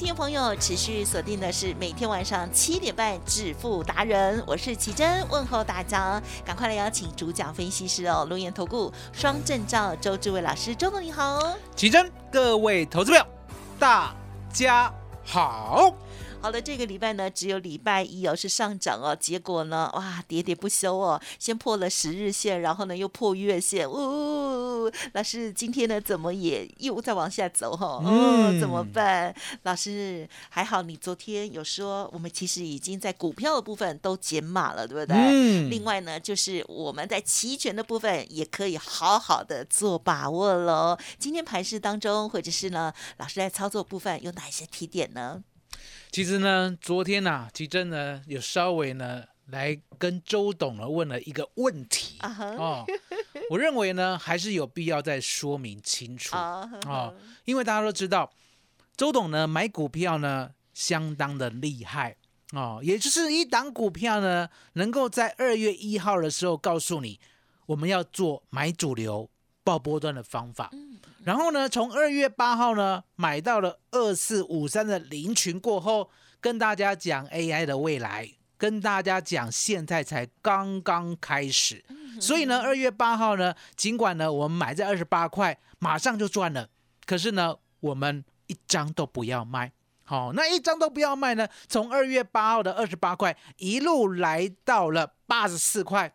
听众朋友持续锁定的是每天晚上七点半《致富达人》，我是奇珍，问候大家，赶快来邀请主讲分析师哦，龙岩投顾双证照周志伟老师，周总你好。奇珍，各位投资友，大家好。好了，这个礼拜呢，只有礼拜一哦是上涨哦，结果呢，哇，喋喋不休哦，先破了十日线，然后呢又破月线，呜、老师今天呢怎么也又再往下走哈、哦？嗯怎么办？老师还好，你昨天有说我们其实已经在股票的部分都减码了，对不对？嗯另外呢，就是我们在期权的部分也可以好好的做把握喽。今天盘市当中，或者是呢，老师在操作部分有哪一些提点呢？其实呢，昨天呐、奇珍呢有稍微呢来跟周董呢问了一个问题。哦，我认为呢还是有必要再说明清楚。啊哦，因为大家都知道，周董呢买股票呢相当的厉害。哦，也就是一档股票呢能够在二月一号的时候告诉你我们要做买主流爆波段的方法。然后呢，从二月八号呢买到了二四五三的零群过后，跟大家讲 AI 的未来，跟大家讲现在才刚刚开始。所以呢，二月八号呢，尽管呢我们买在二十八块，马上就赚了，可是呢，我们一张都不要卖。好、那一张都不要卖呢，从二月八号的二十八块一路来到了八十四块，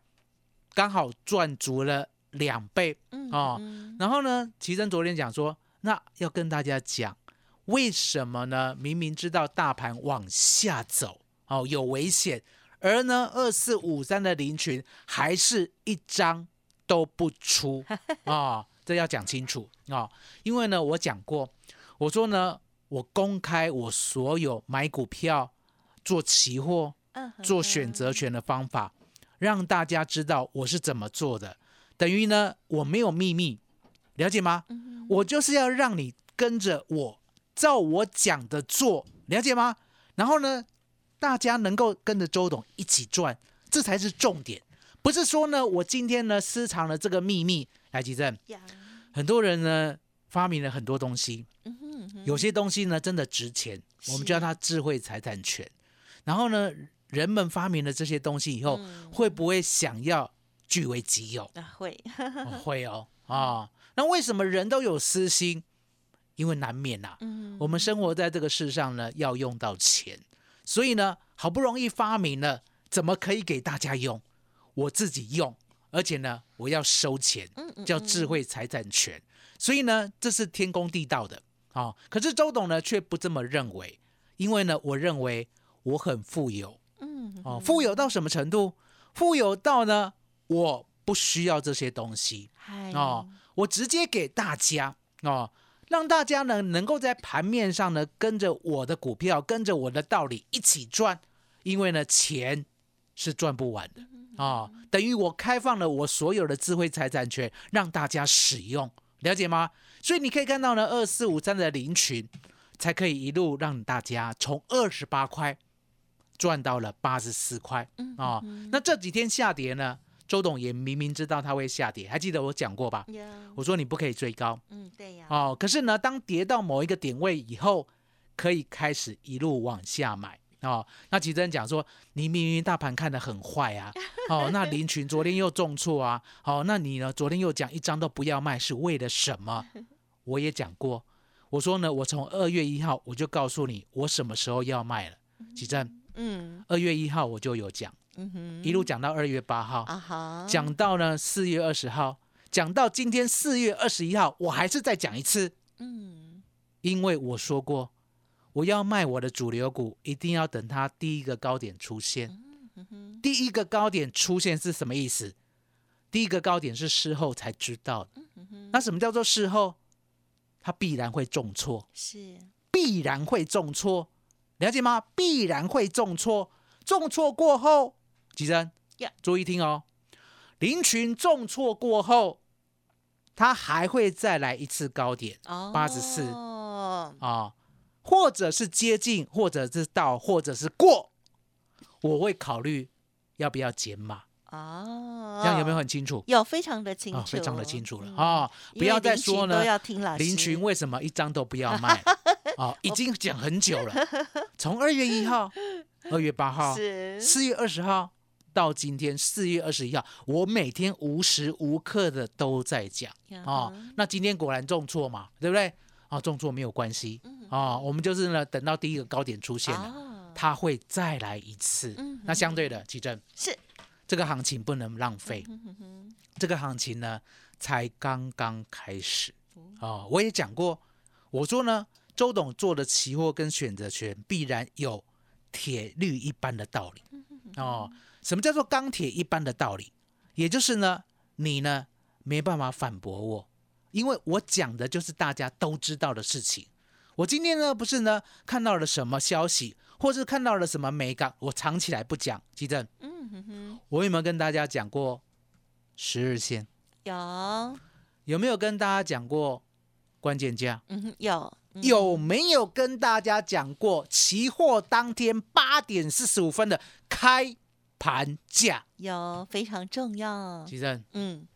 刚好赚足了两倍。嗯哦然后呢，奇珍昨天讲说，那要跟大家讲，为什么呢？明明知道大盘往下走，哦，有危险，而呢，二四五三的林群还是一张都不出啊、这要讲清楚啊、因为呢，我讲过，我说呢，我公开我所有买股票、做期货、嗯做选择权的方法，让大家知道我是怎么做的。等于呢，我没有秘密，了解吗？我就是要让你跟着我，照我讲的做，了解吗？然后呢，大家能够跟着周董一起赚，这才是重点。不是说呢，我今天呢私藏了这个秘密。来，吉正，呀，很多人呢发明了很多东西，嗯哼嗯哼有些东西呢真的值钱，我们叫它智慧财产权。然后呢，人们发明了这些东西以后，嗯会不会想要据为己有？啊会，哦 会哦啊、那为什么人都有私心？因为难免呐、嗯我们生活在这个世上呢，要用到钱，所以呢，好不容易发明了，怎么可以给大家用？我自己用，而且呢，我要收钱，嗯叫智慧财产权。所以呢，这是天公地道的啊、哦。可是周董呢，却不这么认为，因为呢，我认为我很富有，嗯哦，富有到什么程度？富有到呢，我不需要这些东西。哦，我直接给大家哦，让大家呢能够在盘面上呢跟着我的股票，跟着我的道理一起赚，因为呢钱是赚不完的。啊、哦，等于我开放了我所有的智慧财产权让大家使用，了解吗？所以你可以看到呢，二四五三的林群才可以一路让大家从二十八块赚到了八十四块。啊、那这几天下跌呢，周董也明明知道它会下跌，还记得我讲过吧？呀，我说你不可以追高嗯对呀，哦。可是呢，当跌到某一个点位以后，可以开始一路往下买哦。那奇珍讲说，你明明大盘看得很坏啊，哦，那林群昨天又重挫啊，哦，那你呢？昨天又讲一张都不要卖，是为了什么？我也讲过，我说呢，我从二月一号我就告诉你，我什么时候要卖了。奇珍，嗯二月一号我就有讲，嗯哼，一路讲到二月八号，啊哈，讲到呢四月二十号，讲到今天四月二十一号，我还是再讲一次，嗯，因为我说过，我要卖我的主流股，一定要等它第一个高点出现。第一个高点出现是什么意思？第一个高点是事后才知道的。那什么叫做事后？它必然会重挫，是，必然会重挫，了解吗？必然会重挫，重挫过后，吉珍呀，注意听哦，林群重挫过后，它还会再来一次高点八十四哦，啊，或者是接近，或者是到，或者是过，我会考虑要不要减码，哦，这样有没有很清楚？有非常的清楚，啊，非常的清楚了。嗯。啊！不要再说呢都，要听老林群为什么一张都不要卖？啊，已经讲很久了，从二月一号、二月八号、四月二十号到今天四月二十一号，我每天无时无刻的都在讲啊。那今天果然重挫嘛，对不对？啊，重挫没有关系啊，我们就是呢，等到第一个高点出现了，啊，它会再来一次嗯。那相对的，奇正是这个行情不能浪费。这个行情呢才刚刚开始哦。我也讲过，我说呢，周董做的期货跟选择权必然有铁律一般的道理哦。什么叫做钢铁一般的道理？也就是呢，你呢没办法反驳我，因为我讲的就是大家都知道的事情。我今天呢不是呢看到了什么消息，或是看到了什么美感，我藏起来不讲。基正，嗯哼哼，我有没有跟大家讲过十日线？有，有没有跟大家讲过关键价？嗯哼，有，嗯有没有跟大家讲过期货当天八点四十五分的开盘价？有非常重要，其实嗯，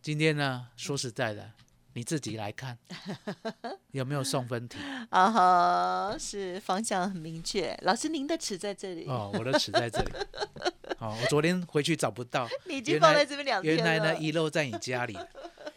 今天呢，说实在的，你自己来看有没有送分题啊哈，是方向很明确。老师，您的尺在这里，哦，我的尺在这里。哦，我昨天回去找不到，你已经放在这边两天了。原来呢遗漏在你家里。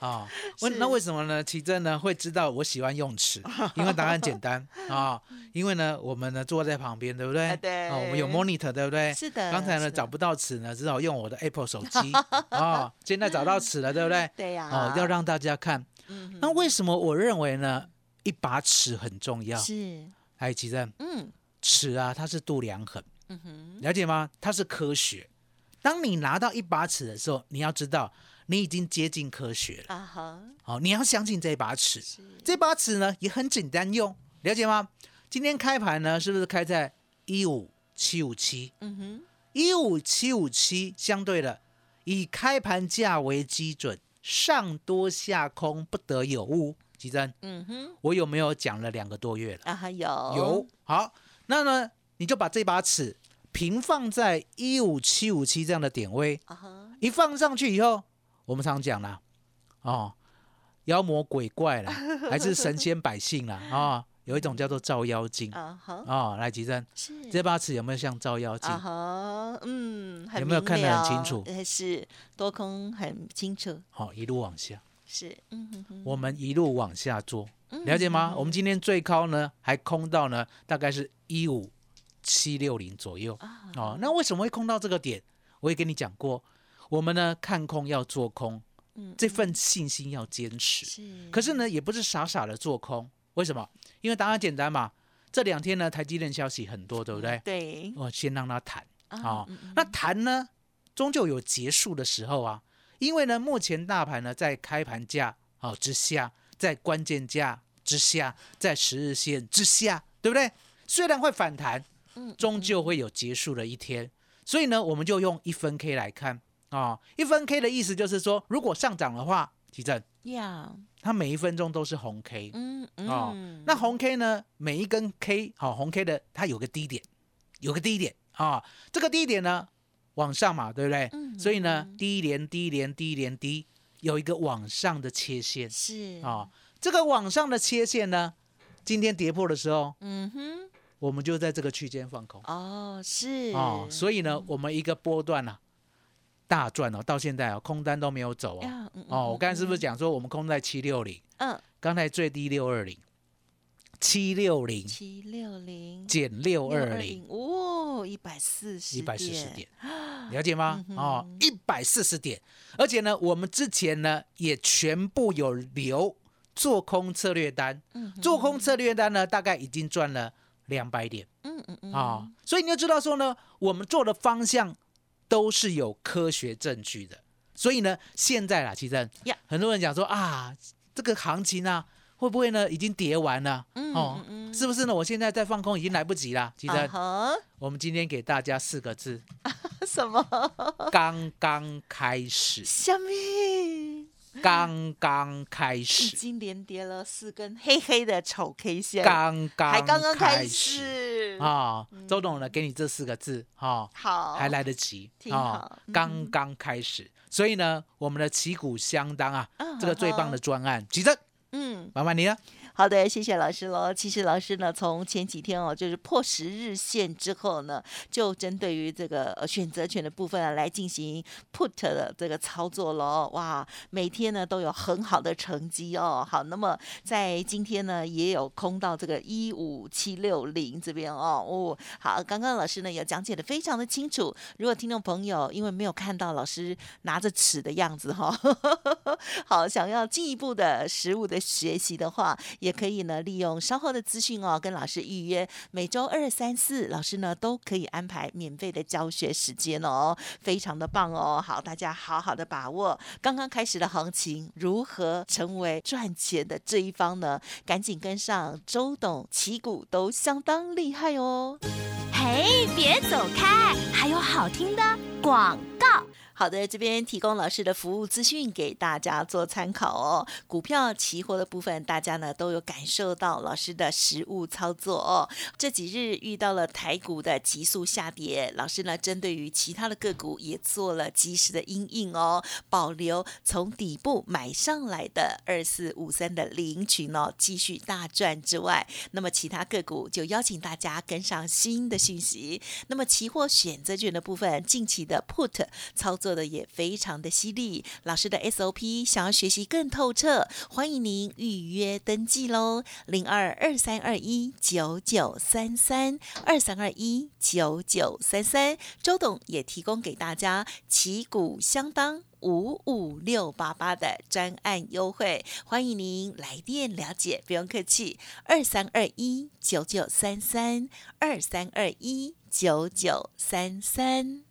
啊，为是那为什么呢？奇珍呢会知道我喜欢用尺，因为答案简单啊。因为呢，我们呢坐在旁边，对不对？啊对哦，我们有 monitor，对不对？是的刚才呢找不到尺呢，只好用我的 Apple 手机啊。现在找到尺了，对不对？对呀，哦，要让大家看。嗯那为什么我认为呢？一把尺很重要。是，哎，奇珍，嗯尺啊，它是度量衡，嗯哼，了解吗？它是科学。当你拿到一把尺的时候，你要知道你已经接近科学了。啊哈，好、你要相信这把尺。是，这把尺呢也很简单用，了解吗？今天开盘呢是不是开在一五七五七？嗯哼，一五七五七相对的，以开盘价为基准，上多下空不得有误。吉珍，嗯哼，我有没有讲了两个多月了？啊哈有有。好，那呢你就把这把尺平放在一五七五七这样的点位，啊哈，一放上去以后，我们常讲啦，哦，妖魔鬼怪啦，还是神仙百姓啦，啊、有一种叫做照妖镜啊哈，哦，来，吉珍，是。这把尺有没有像照妖镜？嗯，有没有看得很清楚？呃是多空很清楚，好、一路往下，是，嗯哼哼，我们一路往下做，嗯了解吗？嗯。我们今天最高呢，还空到呢，大概是一五七六零左右。啊，哦，那为什么会空到这个点？我也跟你讲过，我们呢看空要做空，嗯这份信心要坚持。是，可是呢，也不是傻傻的做空，为什么？因为答案简单嘛。这两天呢，台积电消息很多，对不对？对，我先让它谈啊、那谈呢，终究有结束的时候啊。因为呢，目前大盘呢在开盘价哦之下，在关键价之下，在十日线之下，对不对？虽然会反弹，嗯终究会有结束的一天。所以呢，我们就用一分 K 来看啊、一分 K 的意思就是说，如果上涨的话，提正呀，它每一分钟都是红 K 嗯哦嗯，。那红 K 呢，每一根 K 好、红 K 的它有个低点，有个低点啊、这个低点呢往上嘛，对不对？嗯所以呢，低连低连低连低，有一个往上的切线是。啊、，这个往上的切线呢，今天跌破的时候，嗯哼，我们就在这个区间放空。哦，是。哦，所以呢，我们一个波段啊，大赚哦，到现在哦，空单都没有走哦。哦，我刚才是不是讲？讲说我们空在七六零，嗯，刚才最低六二零，七六零七六零减六二零，哦，一百四十一百四十点，了解吗？嗯哦，一百四十点，而且呢，我们之前呢也全部有留做空策略单，嗯做空策略单呢大概已经赚了两百点嗯嗯嗯。啊、所以你要知道说呢，我们做的方向都是有科学证据的，所以呢，现在啦，其实很多人讲说啊，这个行情啊。会不会呢？已经跌完了、嗯哦，是不是呢？我现在在放空已经来不及了。其实、我们今天给大家四个字：什么？刚刚开始，刚刚开始已始，经连跌了四根黑黑的丑 K 线，刚刚还刚刚开开始啊！周董呢，给你这四个字哈，好，还来得及挺啊好嗯！刚刚开始，所以呢，我们的旗鼓相当啊嗯，这个最棒的专案，举证，嗯。麻烦你了。好的，谢谢老师喽。其实老师呢，从前几天哦，就是破十日线之后呢，就针对于这个选择权的部分啊，来进行 put 的这个操作喽。哇，每天呢都有很好的成绩哦。好，那么在今天呢，也有空到这个一五七六零这边哦。哦，好，刚刚老师呢也讲解的非常的清楚。如果听众朋友因为没有看到老师拿着尺的样子哈、好，想要进一步的实物的学习的话，也可以呢利用稍后的资讯哦，跟老师预约每周二、三、四，老师呢都可以安排免费的教学时间哦，非常的棒哦。好，大家好好的把握刚刚开始的行情，如何成为赚钱的这一方呢？赶紧跟上周董旗鼓都相当厉害哦。嘿，别走开，还有好听的广告。好的，这边提供老师的服务资讯给大家做参考哦。股票、期货的部分，大家呢都有感受到老师的实物操作哦。这几日遇到了台股的急速下跌，老师呢针对于其他的个股也做了及时的因应哦，保留从底部买上来的二四五三的零群哦，继续大赚之外，那么其他个股就邀请大家跟上新的讯息。那么期货选择权的部分，近期的 put 操作做的也非常的犀利。老师的 SOP 想要学习更透彻，欢迎您预约登记喽，零二二三二一九九三三二三二一九九三三。周董也提供给大家旗鼓相当。五五六八八的专案优惠，欢迎您来电了解，不用客气，二三二一九九三三二三二一九九三三。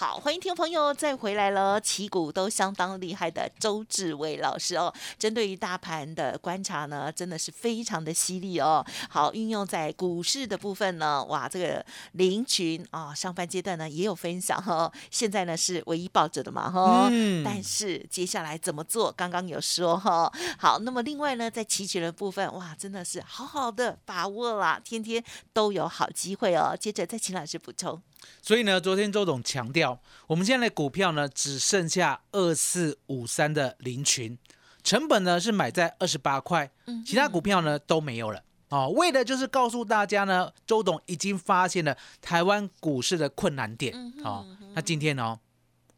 好，欢迎听众朋友再回来了，旗鼓都相当厉害的周志伟老师哦，针对于大盘的观察呢，真的是非常的犀利哦。好，运用在股市的部分呢，哇，这个林群啊、上半阶段呢也有分享哈、哦，现在呢是唯一抱着的嘛哈、嗯但是接下来怎么做，刚刚有说哈、好，那么另外呢，在期权的部分，哇，真的是好好的把握啦，天天都有好机会哦。接着再请老师补充。所以呢，昨天周总强调，我们现在的股票呢只剩下二四五三的零群，成本呢是买在二十八块，其他股票呢都没有了。哦，为的就是告诉大家呢，周董已经发现了台湾股市的困难点。哦，那今天哦，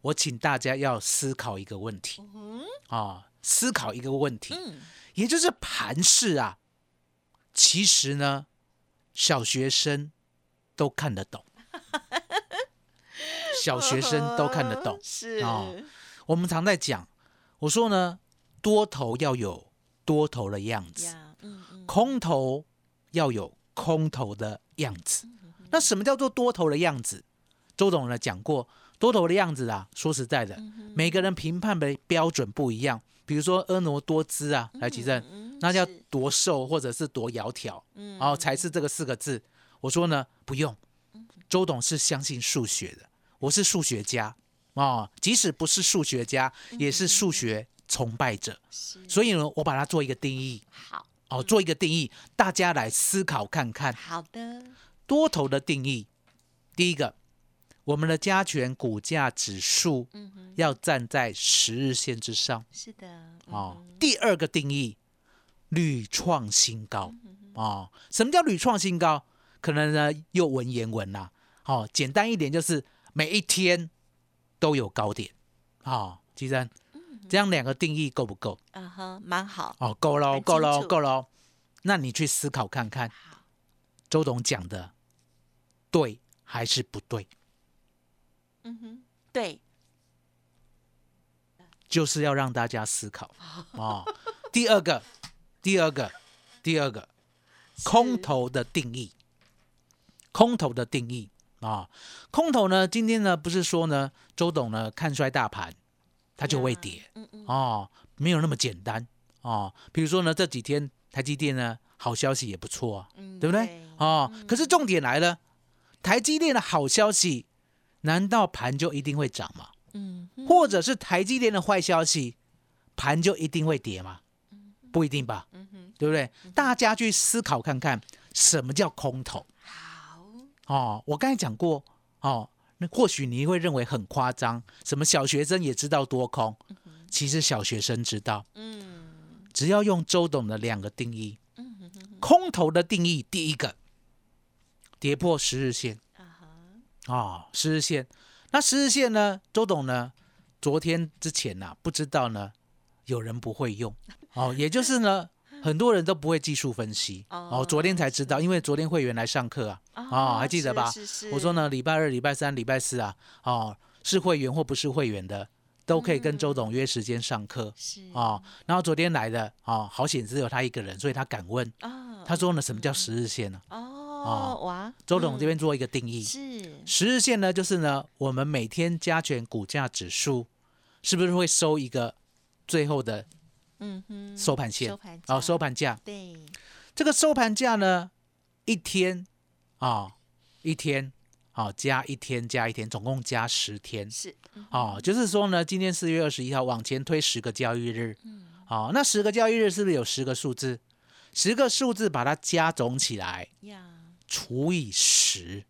我请大家要思考一个问题。哦，思考一个问题，嗯，也就是盘市啊，其实呢，小学生都看得懂。小学生都看得懂 是哦我们常在讲，我说呢，多头要有多头的样子，嗯嗯，空头要有空头的样子。那什么叫做多头的样子？周董呢讲过，多头的样子啊，说实在的，每个人评判的标准不一样。比如说婀娜多姿啊，来奇正，嗯那叫多瘦或者是多窈窕，嗯然后才是这个四个字。我说呢，不用，周董是相信数学的，我是数学家哦，即使不是数学家，也是数学崇拜者，是。所以呢，我把它做一个定义。好，哦，做一个定义，大家来思考看看。好的，多头的定义，第一个，我们的加权股价指数要站在十日线之上。是的，哦嗯。第二个定义，屡创新高。哦。什么叫屡创新高？可能呢又文言文啦、哦，简单一点就是每一天都有高点哦。其实这样两个定义够不够？嗯哼，蛮好，哦，够喽，很够喽，够喽。那你去思考看看，周董讲的对还是不对？嗯哼，对，就是要让大家思考哦。第二个，第二个，第二个，空头的定义，空头的定义啊、空头呢，今天呢不是说呢，周董呢看衰大盘，它就会跌嗯嗯，哦，没有那么简单哦。比如说呢，这几天台积电呢好消息也不错啊，嗯对不对？哦，可是重点来了，台积电的好消息，难道盘就一定会涨吗？嗯，或者是台积电的坏消息，盘就一定会跌吗？不一定吧，嗯哼，对不对？大家去思考看看，什么叫空头？好，哦，我刚才讲过哦，那或许你会认为很夸张，什么小学生也知道多空，其实小学生知道，嗯。只要用周董的两个定义，空头的定义，第一个跌破十日线。啊哈，哦，十日线，那十日线呢？周董呢？昨天之前呐、不知道呢，有人不会用。哦，也就是呢，很多人都不会技术分析哦哦。昨天才知道，因为昨天会员来上课啊，哦还记得吧是是我说呢，礼拜二、礼拜三、礼拜四啊，哦，是会员或不是会员的，都可以跟周董约时间上课是哦。然后昨天来的哦，好险只有他一个人，所以他敢问。啊，他说呢，什么叫十日线呢？哦，哇，周董这边边做一个定义，是十日线呢，就是呢，我们每天加权股价指数是不是会收一个最后的嗯哼，收盘线收盘哦，收盘盘价？对，这个收盘价呢，一天啊、一天啊、加一天加一天，总共加十天。是。嗯哦，就是说呢，今天四月二十一号往前推十个交易日，嗯。哦，那十个交易日是不是有十个数字？十个数字把它加总起来呀，除以十，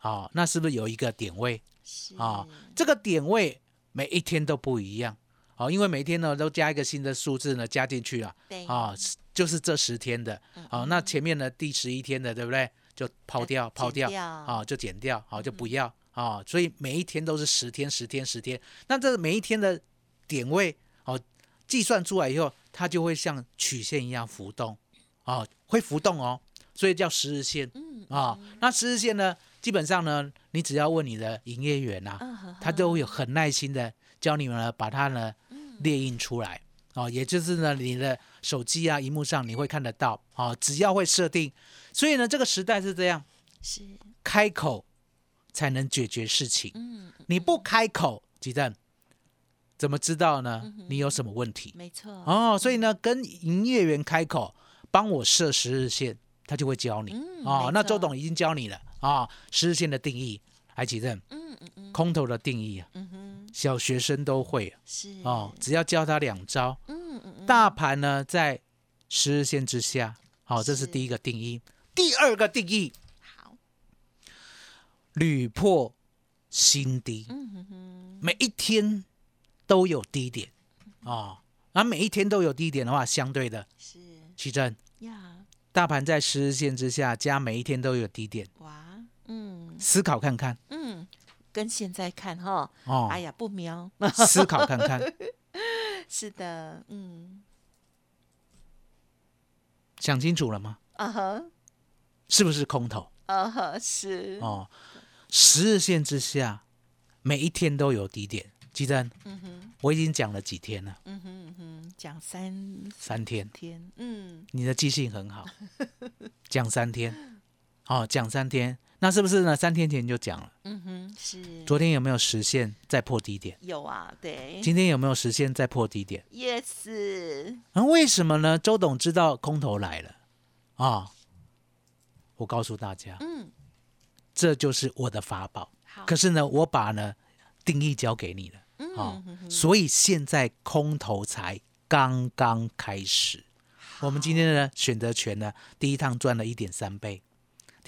哦，那是不是有一个点位？是。啊这个点位每一天都不一样哦，因为每天呢都加一个新的数字呢加进去了对。啊，是就是这十天的。啊，那前面呢第十一天的对不对？就抛掉呃抛掉。啊，就减掉啊，就不要。啊，所以每一天都是十天十天十天，那这每一天的点位哦，计算出来以后，它就会像曲线一样浮动。啊，会浮动哦，所以叫十日线。嗯啊。那十日线呢，基本上呢，你只要问你的营业员啊，他都会有很耐心的教你们呢，把它呢列印出来。哦，也就是呢，你的手机啊、荧幕上你会看得到。哦，只要会设定，所以呢，这个时代是这样，是。开口才能解决事情，嗯你不开口，鸡蛋怎么知道呢？嗯？你有什么问题？没错。哦，所以呢，跟营业员开口，帮我设十日线，他就会教你。嗯哦那周董已经教你了。啊、十日线的定义，来吉正，嗯嗯嗯。空头的定义啊，嗯哼。小学生都会啊。是。哦，只要教他两招。嗯嗯嗯。大盘呢在十日线之下，好、这是是。第一个定义。第二个定义，好。屡破新低，嗯哼哼每一天都有低点。哦。那每一天都有低点的话，相对的，是。奇正，呀。大盘在十日线之下，加每一天都有低点，哇。嗯思考看看。嗯跟现在看哈哦，哎呀不瞄思考看看，是的嗯。想清楚了吗？啊哈。是不是空头？啊哈是。哦？十日线之下，每一天都有低点。基正，嗯哼。我已经讲了几天了，嗯哼嗯哼讲三三天。天嗯。你的记性很好，讲三天，哦，讲三天，那是不是呢？三天前就讲了，嗯哼是昨天有没有实现再破低点？有啊对今天有没有实现再破低点？yes 那、为什么呢？周董知道空头来了啊、我告诉大家，嗯这就是我的法宝。好可是呢，我把呢定义交给你了嗯啊、所以现在空头才刚刚开始。我们今天呢选择权呢，第一趟赚了一点三倍，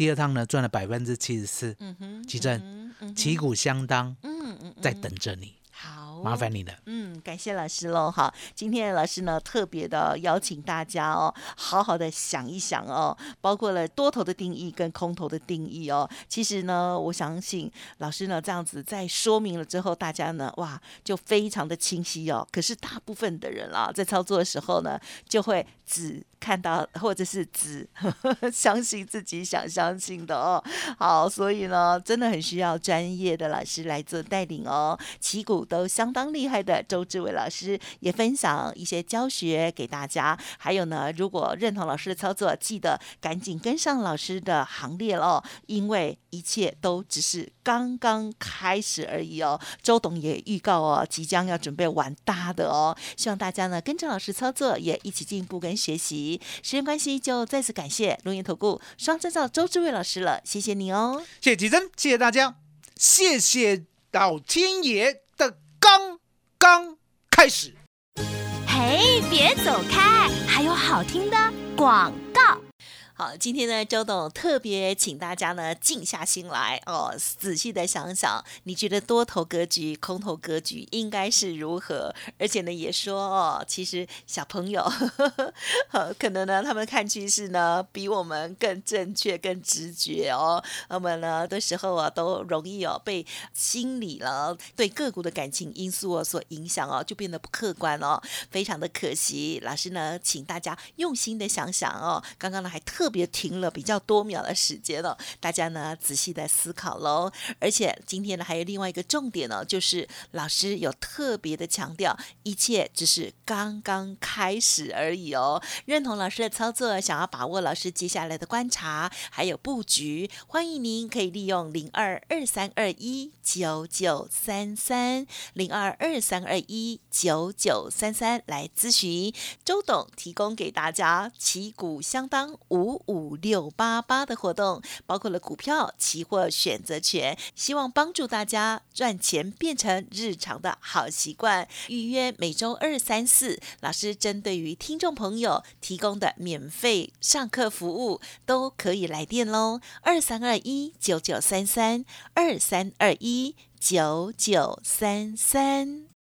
第二趟呢赚了百分之七十四。嗯哼，奇正旗鼓相当，嗯嗯，在等着你，好，麻烦你了。嗯，感谢老师喽。好，今天老师呢特别的邀请大家哦，好好的想一想哦，包括了多头的定义跟空头的定义哦。其实呢，我相信老师呢这样子在说明了之后，大家呢哇就非常的清晰哦。可是大部分的人啊，在操作的时候呢，就会只看到或者是只 相信自己想相信的哦。好，所以呢，真的很需要专业的老师来做带领哦。旗鼓都相当厉害的周志伟老师也分享一些教学给大家。还有呢，如果认同老师的操作，记得赶紧跟上老师的行列哦，因为一切都只是刚刚开始而已哦。周董也预告哦，即将要准备玩大的哦，希望大家呢跟着老师操作，也一起进步跟学习。时间关系，就再次感谢龙岩投顾双证照周志伟老师了，谢谢你哦。谢谢吉珍，谢谢大家，谢谢老天爷的刚刚开始。嘿，别走开，还有好听的广告。好，今天呢，周董特别请大家呢静下心来哦，仔细的想想，你觉得多头格局、空头格局应该是如何？而且呢，也说哦，其实小朋友呵呵呵可能呢，他们看趋势呢比我们更正确、更直觉哦。我们呢的时候啊，都容易哦被心理了对个股的感情因素哦所影响哦，就变得不客观哦，非常的可惜。老师呢，请大家用心的想想哦，刚刚呢还特别停了比较多秒的时间哦，大家呢仔细的思考喽。而且今天呢还有另外一个重点呢，就是老师有特别的强调，一切只是刚刚开始而已哦。认同老师的操作，想要把握老师接下来的观察还有布局，欢迎您可以利用零二二三二一九九三三零二二三二一九九三三来咨询。周董提供给大家旗鼓相当五六八八的活动，包括了股票、期货、选择权，希望帮助大家赚钱变成日常的好习惯。预约每周二、三、四，老师针对于听众朋友提供的免费上课服务，都可以来电喽。二三二一九九三三，二三二一九九三三。